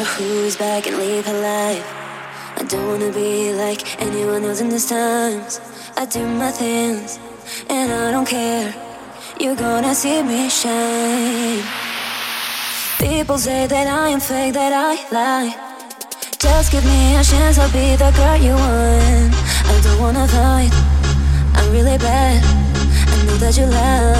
her who's back and leave her life. I don't wanna be like anyone else in these times. I do my things and I don't care. You're gonna see me shine. People say that I am fake, that I lie. Just give me a chance, I'll be the girl you want. I don't wanna fight, I'm really bad. I know that you lie.